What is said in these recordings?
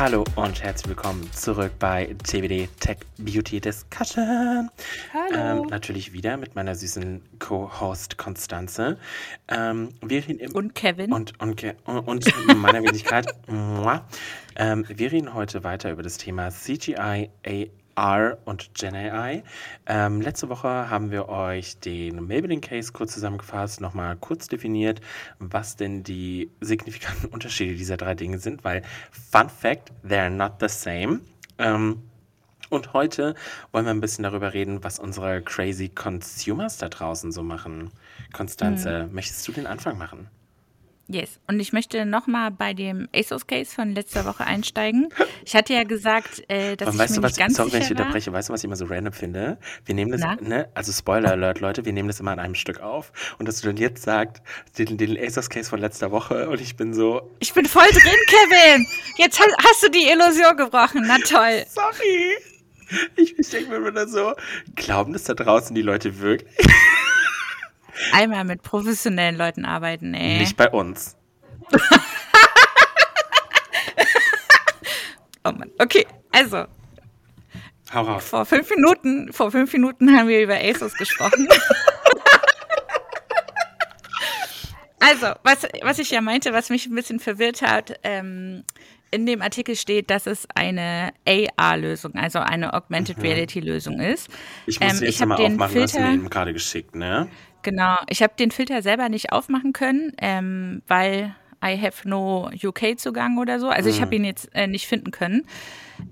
Hallo und herzlich willkommen zurück bei TBD Tech Beauty Discussion. Hallo. Ähm, natürlich wieder mit meiner süßen Co-Host Konstanze. Ähm, wir reden im Und Kevin. und, und, Ke- und meiner Wenigkeit. Ähm, wir reden heute weiter über das Thema CGI, AR und Gen AI. Ähm, letzte Woche haben wir euch den Maybelline Case kurz zusammengefasst, nochmal kurz definiert, was denn die signifikanten Unterschiede dieser drei Dinge sind, weil Fun Fact, they're not the same. Ähm, und heute wollen wir ein bisschen darüber reden, was unsere crazy Consumers da draußen so machen. Konstanze, möchtest du den Anfang machen? Yes. Und ich möchte nochmal bei dem ASOS-Case von letzter Woche einsteigen. Ich hatte ja gesagt, äh, dass Und ich weißt du, was, ganz sorry, wenn ich unterbreche, weißt du, was ich immer so random finde? Wir nehmen das, Na? ne, also Spoiler Alert, Leute, wir nehmen das immer an einem Stück auf. Und dass du dann jetzt sagst, den, den Asos-Case von letzter Woche und ich bin so, Ich bin voll drin, Kevin. Jetzt hast, hast du die Illusion gebrochen. Na toll. sorry. Ich, ich denke mir wieder so, glauben das da draußen die Leute wirklich? Einmal mit professionellen Leuten arbeiten, ey. Nicht bei uns. Oh Mann. Okay, also, Hau raus. vor fünf Minuten, vor fünf Minuten haben wir über ASOS gesprochen. Also, was, was ich ja meinte, was mich ein bisschen verwirrt hat, ähm, in dem Artikel steht, dass es eine AR-Lösung, also eine Augmented Reality-Lösung ist. Ich muss Ähm, jetzt ich mal aufmachen, du hast Filter- mir eben gerade geschickt, ne? Genau, ich habe den Filter selber nicht aufmachen können, ähm, weil I have no UK-Zugang oder so. Also ich habe ihn jetzt äh, nicht finden können.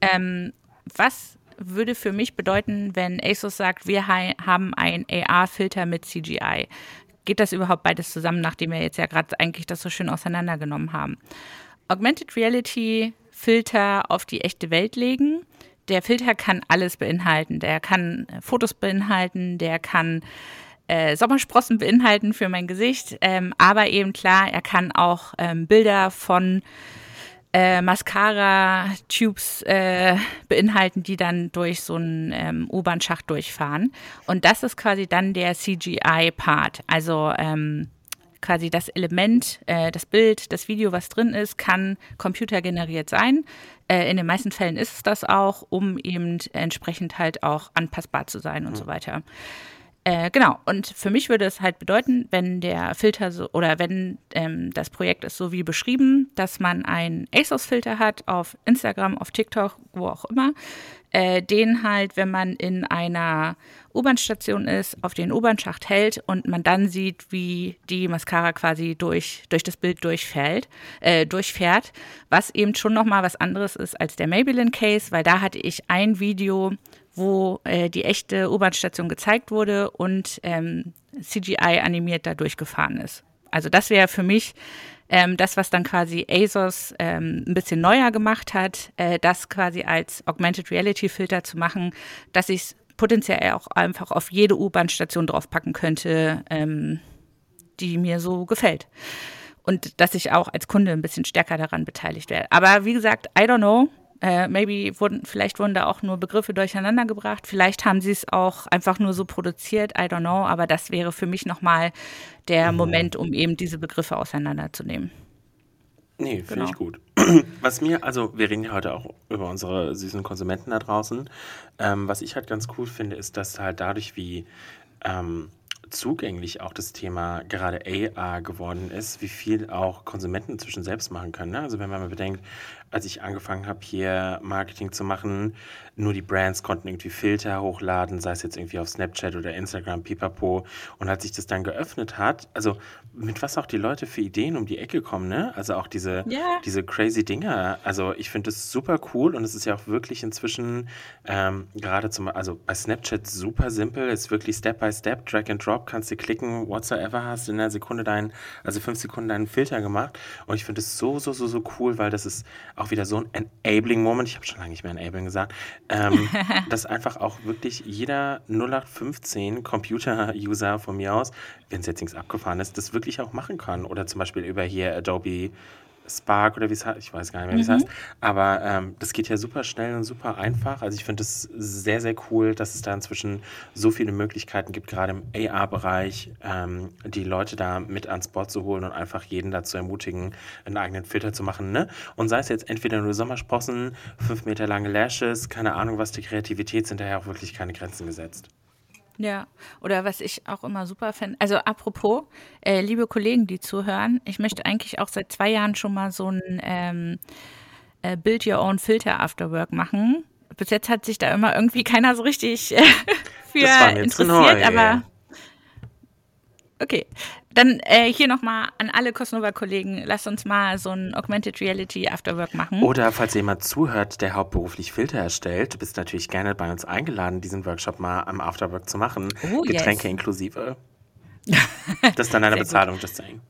Ähm, was würde für mich bedeuten, wenn ASUS sagt, wir ha haben einen AR-Filter mit CGI? Geht das überhaupt beides zusammen, nachdem wir jetzt ja gerade eigentlich das so schön auseinandergenommen haben? Augmented Reality Filter auf die echte Welt legen. Der Filter kann alles beinhalten. Der kann äh, Fotos beinhalten, der kann äh, Sommersprossen beinhalten für mein Gesicht, ähm, aber eben klar, er kann auch ähm, Bilder von äh, Mascara-Tubes äh, beinhalten, die dann durch so einen ähm, U-Bahn-Schacht durchfahren. Und das ist quasi dann der CGI-Part. Also ähm, quasi das Element, äh, das Bild, das Video, was drin ist, kann computergeneriert sein. Äh, in den meisten Fällen ist es das auch, um eben entsprechend halt auch anpassbar zu sein und so weiter. Äh, genau, und für mich würde es halt bedeuten, wenn der Filter so oder wenn ähm, das Projekt ist so wie beschrieben, dass man einen ASOS-Filter hat auf Instagram, auf TikTok, wo auch immer, äh, den halt, wenn man in einer U-Bahn-Station ist, auf den U-Bahn-Schacht hält und man dann sieht, wie die Mascara quasi durch, durch das Bild durchfällt, äh, durchfährt, was eben schon nochmal was anderes ist als der Maybelline-Case, weil da hatte ich ein Video, wo äh, die echte U-Bahn-Station gezeigt wurde und ähm, CGI animiert da durchgefahren ist. Also das wäre für mich ähm, das, was dann quasi ASOS ähm, ein bisschen neuer gemacht hat, äh, das quasi als Augmented Reality Filter zu machen, dass ich es potenziell auch einfach auf jede U-Bahn-Station draufpacken könnte, ähm, die mir so gefällt. Und dass ich auch als Kunde ein bisschen stärker daran beteiligt werde. Aber wie gesagt, I don't know. Äh, maybe wurden, vielleicht wurden da auch nur Begriffe durcheinander gebracht. Vielleicht haben sie es auch einfach nur so produziert. I don't know. Aber das wäre für mich nochmal der Moment, um eben diese Begriffe auseinanderzunehmen. Nee, finde Genau. ich gut. Was mir, also wir reden ja heute auch über unsere süßen Konsumenten da draußen. Ähm, was ich halt ganz cool finde, ist, dass halt dadurch, wie ähm, zugänglich auch das Thema gerade AR geworden ist, wie viel auch Konsumenten inzwischen selbst machen können. Ne? Also wenn man mal bedenkt, als ich angefangen habe, hier Marketing zu machen, nur die Brands konnten irgendwie Filter hochladen, sei es jetzt irgendwie auf Snapchat oder Instagram, pipapo. Und als sich das dann geöffnet hat, also mit was auch die Leute für Ideen um die Ecke kommen, ne? Also auch diese, Ja. diese crazy Dinger. Also ich finde das super cool und es ist ja auch wirklich inzwischen ähm, gerade zum, also bei Snapchat super simpel, ist wirklich Step by Step, Drag and Drop, kannst du klicken, whatsoever, hast in einer Sekunde deinen, also fünf Sekunden deinen Filter gemacht und ich finde es so, so, so, so cool, weil das ist auch wieder so ein enabling Moment, ich habe schon lange nicht mehr enabling gesagt, ähm, dass einfach auch wirklich jeder 0815 Computer-User von mir aus, wenn es jetzt nichts abgefahren ist, das wirklich auch machen kann. Oder zum Beispiel über hier Adobe Spark oder wie es heißt, ich weiß gar nicht mehr, wie es Mhm. heißt. Aber ähm, das geht ja super schnell und super einfach. Also ich finde es sehr, sehr cool, dass es da inzwischen so viele Möglichkeiten gibt, gerade im AR-Bereich, ähm, die Leute da mit ans Board zu holen und einfach jeden dazu ermutigen, einen eigenen Filter zu machen. Ne? Und sei es jetzt entweder nur Sommersprossen, fünf Meter lange Lashes, keine Ahnung was, die Kreativität sind daher auch wirklich keine Grenzen gesetzt. Ja, oder was ich auch immer super finde, also apropos, äh, liebe Kollegen, die zuhören, ich möchte eigentlich auch seit zwei Jahren schon mal so ein ähm, äh, Build Your Own Filter Afterwork machen. Bis jetzt hat sich da immer irgendwie keiner so richtig äh, für interessiert, aber okay. Dann äh, hier nochmal an alle Cosnova-Kollegen, lasst uns mal so ein Augmented Reality Afterwork machen. Oder falls jemand zuhört, der hauptberuflich Filter erstellt, du bist natürlich gerne bei uns eingeladen, diesen Workshop mal am Afterwork zu machen. Oh, yes. Getränke inklusive. Das ist dann eine Sehr gut. Bezahlung, just saying.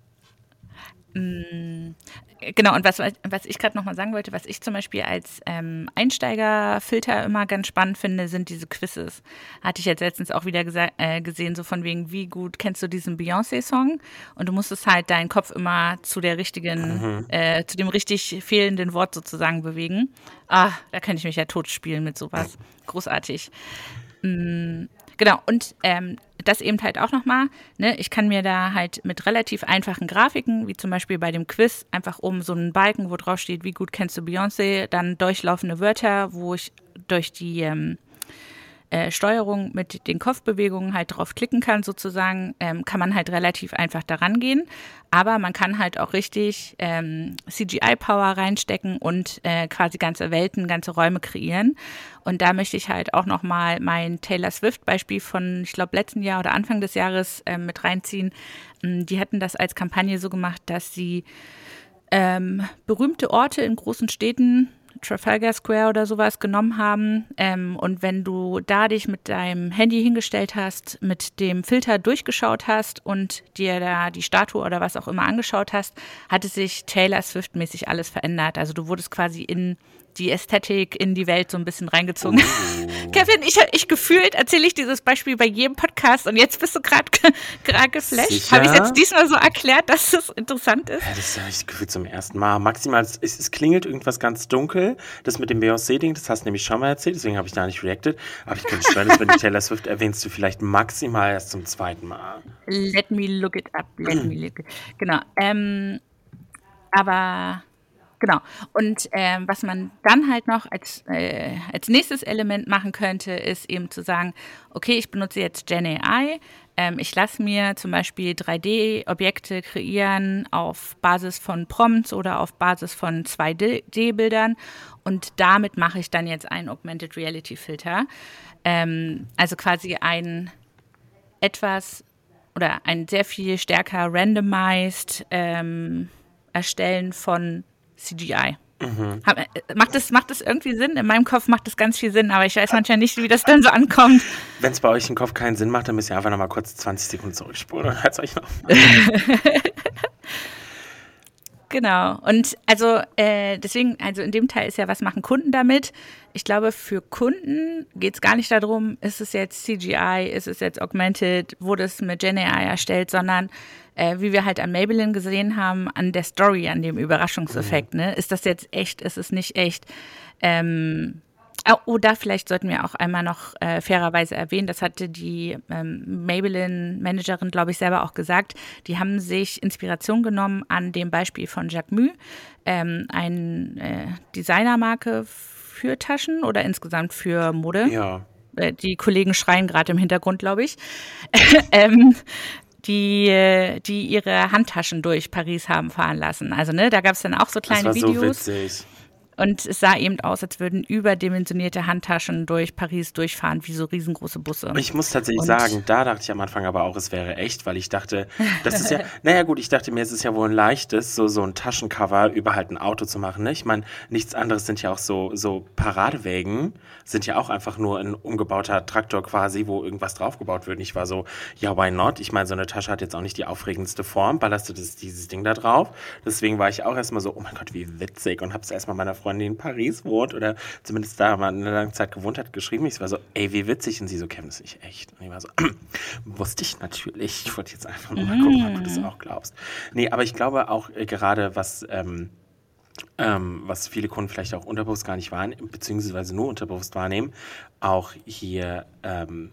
Genau, und was, was ich gerade nochmal sagen wollte, was ich zum Beispiel als ähm, Einsteigerfilter immer ganz spannend finde, sind diese Quizzes. Hatte ich jetzt letztens auch wieder äh, gesehen, so von wegen, wie gut kennst du diesen Beyoncé-Song? Und du musstest halt deinen Kopf immer zu der richtigen, äh, zu dem richtig fehlenden Wort sozusagen bewegen. Ah, da könnte ich mich ja totspielen mit sowas. Großartig. Genau, und ähm, das eben halt auch nochmal, ne, ich kann mir da halt mit relativ einfachen Grafiken, wie zum Beispiel bei dem Quiz, einfach um so einen Balken, wo drauf steht, wie gut kennst du Beyoncé, dann durchlaufende Wörter, wo ich durch die ähm, äh, Steuerung mit den Kopfbewegungen halt drauf klicken kann, sozusagen, ähm, kann man halt relativ einfach daran gehen. Aber man kann halt auch richtig ähm, CGI-Power reinstecken und äh, quasi ganze Welten, ganze Räume kreieren. Und da möchte ich halt auch nochmal mein Taylor Swift-Beispiel von, ich glaube, letzten Jahr oder Anfang des Jahres ähm, mit reinziehen. Ähm, Die hatten das als Kampagne so gemacht, dass sie ähm, berühmte Orte in großen Städten, Trafalgar Square oder sowas, genommen haben. Ähm, und wenn du da dich mit deinem Handy hingestellt hast, mit dem Filter durchgeschaut hast und dir da die Statue oder was auch immer angeschaut hast, hatte sich Taylor Swift-mäßig alles verändert. Also du wurdest quasi in die Ästhetik, in die Welt so ein bisschen reingezogen. Kevin, ich, ich gefühlt erzähle ich dieses Beispiel bei jedem Podcast und jetzt bist du gerade gerade geflasht. Habe ich jetzt diesmal so erklärt, dass es interessant ist? Ja, das ist ich gefühlt zum ersten Mal. Maximal, es, es klingelt irgendwas ganz dunkel. Das mit dem Beyoncé-Ding, das hast du nämlich schon mal erzählt, deswegen habe ich da nicht reacted. Aber ich könnte schwören, dass wenn du Taylor Swift erwähnst, du vielleicht maximal erst zum zweiten Mal. Let me look it up. Let me look it. Genau. Ähm, aber genau. Und ähm, was man dann halt noch als, äh, als nächstes Element machen könnte, ist eben zu sagen, okay, ich benutze jetzt Gen AI. Ähm, ich lasse mir zum Beispiel 3D-Objekte kreieren auf Basis von Prompts oder auf Basis von 2D-Bildern. Und damit mache ich dann jetzt einen Augmented Reality Filter. Ähm, also quasi ein etwas oder ein sehr viel stärker randomized ähm, Erstellen von CGI. Hab, äh, macht, das, macht das irgendwie Sinn? In meinem Kopf macht das ganz viel Sinn, aber ich weiß manchmal nicht, wie das dann so ankommt. Wenn es bei euch im Kopf keinen Sinn macht, dann müsst ihr einfach noch mal kurz 20 Sekunden zurückspulen und hört euch noch. Genau. Und also äh, deswegen, also in dem Teil ist ja, was machen Kunden damit? Ich glaube, für Kunden geht es gar nicht darum, ist es jetzt CGI, ist es jetzt Augmented, wurde es mit Gen AI erstellt, sondern äh, wie wir halt an Maybelline gesehen haben, an der Story, an dem Überraschungseffekt. Ne? Ist das jetzt echt, ist es nicht echt? Ähm, Oh, da vielleicht sollten wir auch einmal noch äh, fairerweise erwähnen, das hatte die ähm, Maybelline-Managerin, glaube ich, selber auch gesagt. Die haben sich Inspiration genommen an dem Beispiel von Jacques Mue, ähm, eine äh, Designermarke für Taschen oder insgesamt für Mode. Ja. Äh, die Kollegen schreien gerade im Hintergrund, glaube ich. ähm, die, die ihre Handtaschen durch Paris haben fahren lassen. Also, ne, da gab es dann auch so Das kleine war so Videos. witzig. Und es sah eben aus, als würden überdimensionierte Handtaschen durch Paris durchfahren, wie so riesengroße Busse. Ich muss tatsächlich Und- sagen, da dachte ich am Anfang aber auch, es wäre echt, weil ich dachte, das ist ja, naja gut, ich dachte mir, es ist ja wohl ein leichtes, so, so ein Taschencover über halt ein Auto zu machen. Ne? Ich meine, nichts anderes sind ja auch so, so Paradewägen, sind ja auch einfach nur ein umgebauter Traktor quasi, wo irgendwas draufgebaut wird. Und ich war so, ja, why not? Ich meine, so eine Tasche hat jetzt auch nicht die aufregendste Form, ballerst du das, dieses Ding da drauf. Deswegen war ich auch erstmal so, oh mein Gott, wie witzig. Und hab's erstmal meiner Freundin, die in Paris wohnt oder zumindest da mal eine lange Zeit gewohnt hat, geschrieben. Ich war so, ey, wie witzig. Und sie so, Kevin, das ist nicht echt. Und ich war so, wusste ich natürlich. Ich wollte jetzt einfach nur mal gucken, ob du das auch glaubst. Nee, aber ich glaube auch äh, gerade, was ähm, ähm, was viele Kunden vielleicht auch unterbewusst gar nicht wahrnehmen, beziehungsweise nur unterbewusst wahrnehmen, auch hier ähm,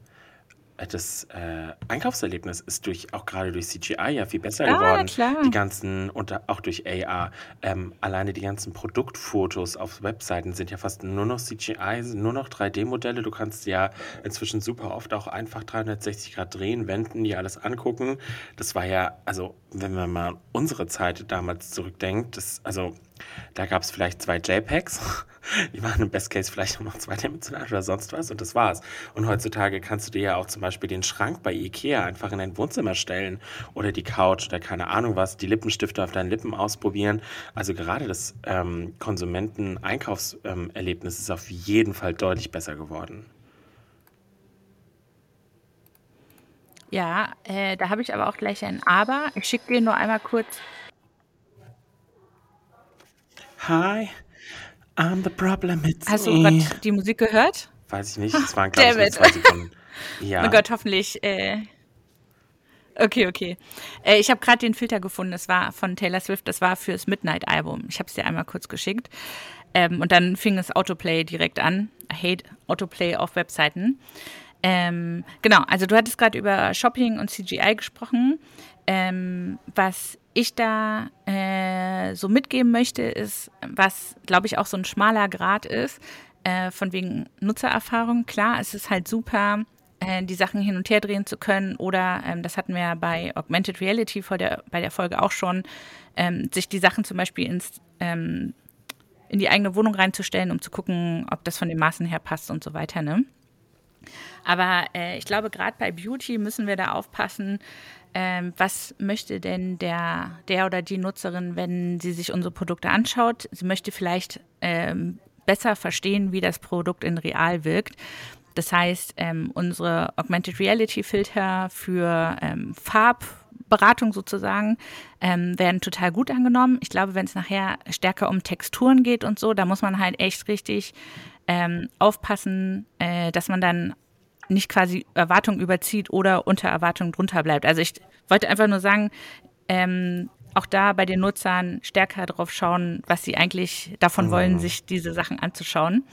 das äh, Einkaufserlebnis ist durch auch gerade durch CGI ja viel besser Ah, geworden. klar. Die ganzen und auch durch AR. Ähm, alleine die ganzen Produktfotos auf Webseiten sind ja fast nur noch CGI, nur noch 3D-Modelle. Du kannst ja inzwischen super oft auch einfach 360 Grad drehen, wenden, dir alles angucken. Das war ja, also wenn man mal unsere Zeit damals zurückdenkt, das, also da gab es vielleicht zwei JPEGs, die waren im Best Case vielleicht nur noch zweidimensional oder sonst was und das war's. Und heutzutage kannst du dir ja auch zum Beispiel den Schrank bei Ikea einfach in dein Wohnzimmer stellen oder die Couch oder keine Ahnung was, die Lippenstifte auf deinen Lippen ausprobieren. Also gerade das ähm, Konsumenten-Einkaufserlebnis ist auf jeden Fall deutlich besser geworden. Ja, äh, da habe ich aber auch gleich ein Aber. Ich schicke dir nur einmal kurz. Hi, I'm the problem, it's Hast du gerade die Musik gehört? Weiß ich nicht, es waren it. zwei Sekunden. Oh Ja, Gott, hoffentlich. Äh, okay, okay. Äh, ich habe gerade den Filter gefunden. Das war von Taylor Swift. Das war fürs Midnight-Album. Ich habe es dir einmal kurz geschickt. Ähm, und dann fing das Autoplay direkt an. I hate Autoplay auf Webseiten. Ähm, genau, also du hattest gerade über Shopping und CGI gesprochen. Ähm, was ich da äh, so mitgeben möchte, ist, was, glaube ich, auch so ein schmaler Grad ist, äh, von wegen Nutzererfahrung. Klar, es ist halt super, äh, die Sachen hin und her drehen zu können oder, ähm, das hatten wir ja bei Augmented Reality vor der, bei der Folge auch schon, ähm, sich die Sachen zum Beispiel ins, ähm, in die eigene Wohnung reinzustellen, um zu gucken, ob das von den Maßen her passt und so weiter. Ne? Aber äh, ich glaube, gerade bei Beauty müssen wir da aufpassen, ähm, was möchte denn der, der oder die Nutzerin, wenn sie sich unsere Produkte anschaut. Sie möchte vielleicht ähm, besser verstehen, wie das Produkt in real wirkt. Das heißt, ähm, unsere Augmented Reality Filter für ähm, Farbberatung sozusagen ähm, werden total gut angenommen. Ich glaube, wenn es nachher stärker um Texturen geht und so, da muss man halt echt richtig ähm, aufpassen, äh, dass man dann nicht quasi Erwartungen überzieht oder unter Erwartungen drunter bleibt. Also ich wollte einfach nur sagen, ähm, auch da bei den Nutzern stärker drauf schauen, was sie eigentlich davon wollen, sich diese Sachen anzuschauen.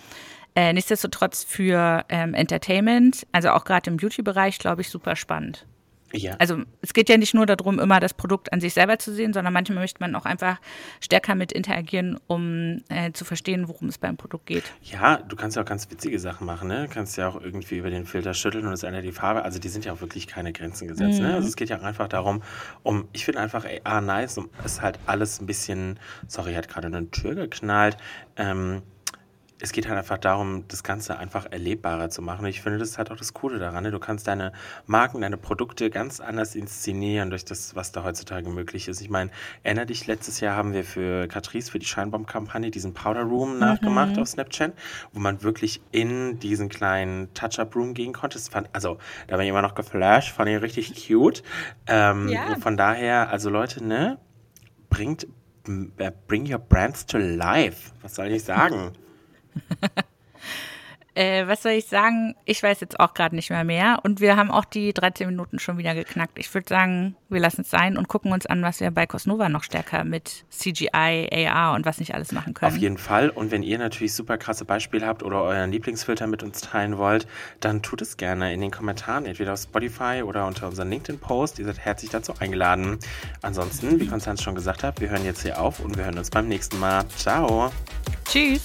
Äh, nichtsdestotrotz für ähm, Entertainment, also auch gerade im Beauty-Bereich, glaube ich, super spannend. Ja. Also es geht ja nicht nur darum, immer das Produkt an sich selber zu sehen, sondern manchmal möchte man auch einfach stärker mit interagieren, um äh, zu verstehen, worum es beim Produkt geht. Ja, du kannst ja auch ganz witzige Sachen machen, ne? Du kannst ja auch irgendwie über den Filter schütteln und es ändert die Farbe. Also die sind ja auch wirklich keine Grenzen gesetzt, ne? Also es geht ja auch einfach darum, um, ich finde einfach AR nice, um, ist halt alles ein bisschen, sorry, hat gerade eine Tür geknallt, ähm, es geht halt einfach darum, das Ganze einfach erlebbarer zu machen. Ich finde, das ist halt auch das Coole daran. Ne? Du kannst deine Marken, deine Produkte ganz anders inszenieren durch das, was da heutzutage möglich ist. Ich meine, erinner dich, letztes Jahr haben wir für Catrice, für die Scheinbaum-Kampagne, diesen Powder Room nachgemacht auf Snapchat, wo man wirklich in diesen kleinen Touch-Up-Room gehen konnte. Das fand, also, da bin ich immer noch geflasht, fand ich richtig cute. Ähm, Ja. Von daher, also Leute, ne, bringt, äh, bring your brands to life. Was soll ich sagen? Äh, was soll ich sagen? Ich weiß jetzt auch gerade nicht mehr mehr. Und wir haben auch die 13 Minuten schon wieder geknackt. Ich würde sagen, wir lassen es sein und gucken uns an, was wir bei Cosnova noch stärker mit CGI, AR und was nicht alles machen können. Auf jeden Fall. Und wenn ihr natürlich super krasse Beispiele habt oder euren Lieblingsfilter mit uns teilen wollt, dann tut es gerne in den Kommentaren, entweder auf Spotify oder unter unseren LinkedIn-Post. Ihr seid herzlich dazu eingeladen. Ansonsten, wie Konstanz schon gesagt hat, wir hören jetzt hier auf und wir hören uns beim nächsten Mal. Ciao. Tschüss.